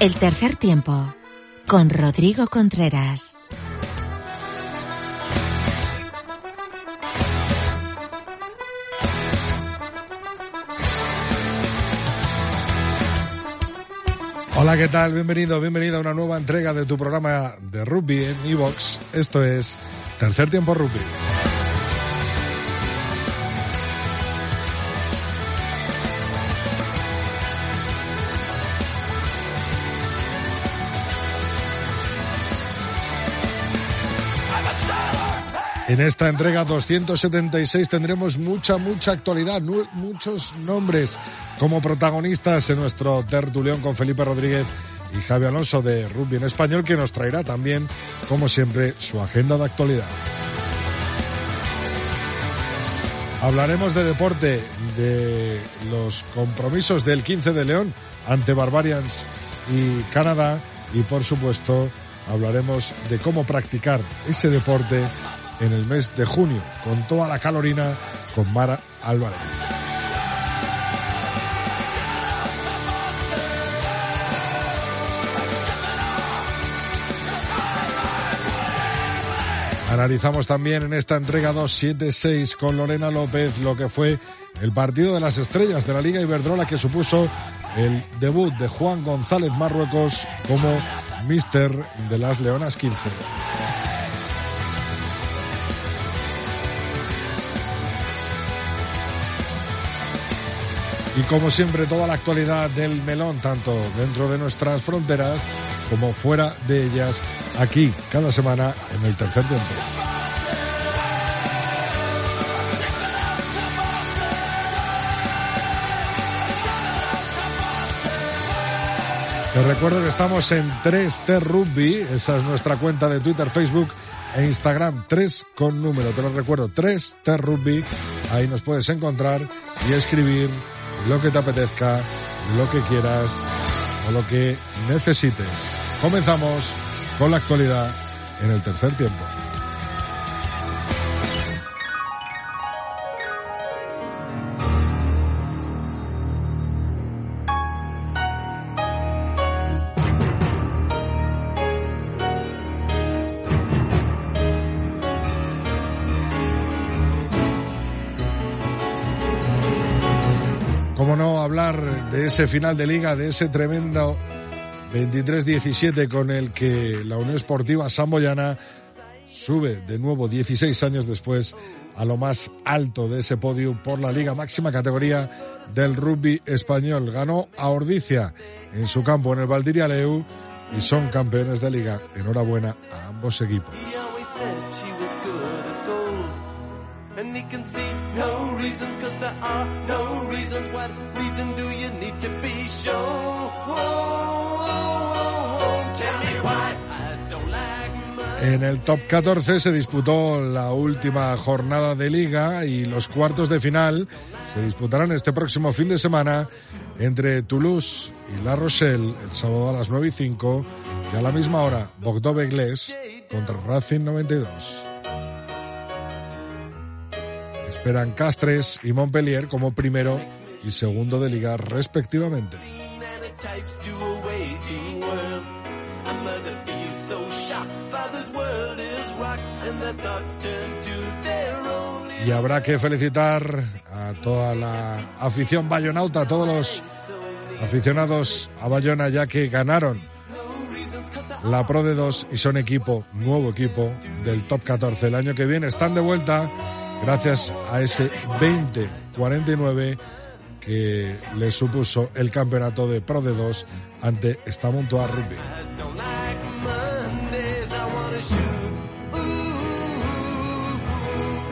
El tercer tiempo con Rodrigo Contreras. Hola, ¿qué tal? Bienvenido, bienvenido a una nueva entrega de tu programa de rugby en Evox. Esto es Tercer Tiempo Rugby. En esta entrega 276 tendremos mucha, mucha actualidad, muchos nombres como protagonistas en nuestro tertulión con Felipe Rodríguez y Javi Alonso de Rugby en Español, que nos traerá también, como siempre, su agenda de actualidad. Hablaremos de deporte, de los compromisos del 15 de León ante Barbarians y Canadá y, por supuesto, hablaremos de cómo practicar ese deporte en el mes de junio, con toda la calorina, con Mara Álvarez. Analizamos también en esta entrega 276 con Lorena López lo que fue el partido de las estrellas de la Liga Iberdrola que supuso el debut de Juan González Marruecos como mister de las Leonas 15. Y como siempre, toda la actualidad del melón, tanto dentro de nuestras fronteras como fuera de ellas, aquí cada semana en el tercer tiempo. Te recuerdo que estamos en 3T Rugby, esa es nuestra cuenta de Twitter, Facebook e Instagram, 3 con número, te lo recuerdo, 3T Rugby, ahí nos puedes encontrar y escribir lo que te apetezca, lo que quieras o lo que necesites. Comenzamos con la actualidad en el tercer tiempo. De ese final de liga, de ese tremendo 23-17 con el que la Unión Esportiva Samboyana sube de nuevo 16 años después a lo más alto de ese podio por la liga máxima categoría del rugby español. Ganó a Ordicia en su campo en el Valdiria Leu y son campeones de liga. Enhorabuena a ambos equipos. En el top 14 se disputó la última jornada de liga y los cuartos de final se disputarán este próximo fin de semana entre Toulouse y La Rochelle el sábado a las 9 y 5 y a la misma hora Bogdó Beglés contra Racing 92. Esperan Castres y Montpellier como primero y segundo de liga respectivamente. Y habrá que felicitar a toda la afición bayonauta, a todos los aficionados a Bayona, ya que ganaron la Pro de 2 y son equipo, nuevo equipo del top 14. El año que viene están de vuelta gracias a ese 20-49 que le supuso el campeonato de Pro de 2 ante Estamontoa Rugby.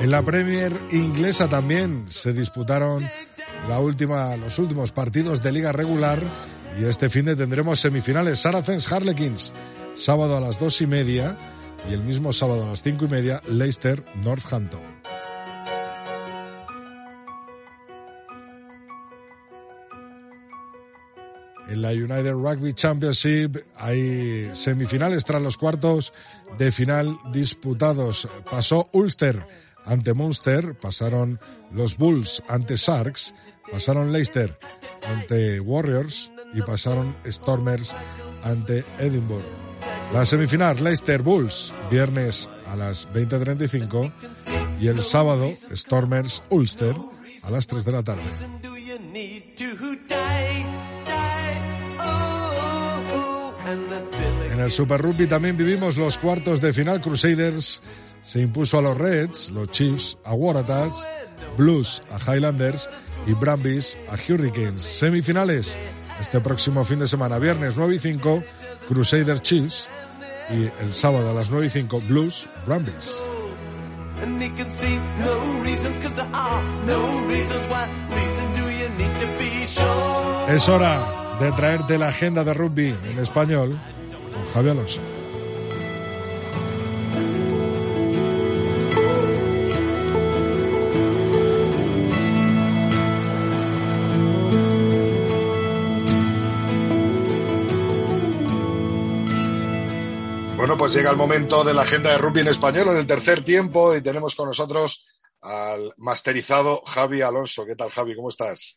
En la Premier inglesa también se disputaron la última, los últimos partidos de liga regular y este fin de tendremos semifinales Saracens Harlequins sábado a las dos y media y el mismo sábado a las cinco y media Leicester Northampton. En la United Rugby Championship hay semifinales tras los cuartos de final disputados. Pasó Ulster ante Munster, pasaron los Bulls ante Sharks, pasaron Leicester ante Warriors y pasaron Stormers ante Edinburgh. La semifinal Leicester Bulls, viernes a las 20.35 y el sábado Stormers Ulster a las 3 de la tarde. En el Super Rugby también vivimos los cuartos de final Crusaders se impuso a los Reds, los Chiefs a Waratahs, Blues a Highlanders y Brambis a Hurricanes. Semifinales este próximo fin de semana, viernes 9 y 5, Crusaders Chiefs y el sábado a las 9 y 5, Blues Brambis. Es hora de traerte la agenda de rugby en español con Javier Alonso. Bueno, pues llega el momento de la agenda de rugby en español en el tercer tiempo y tenemos con nosotros al masterizado Javi Alonso. ¿Qué tal, Javi? ¿Cómo estás?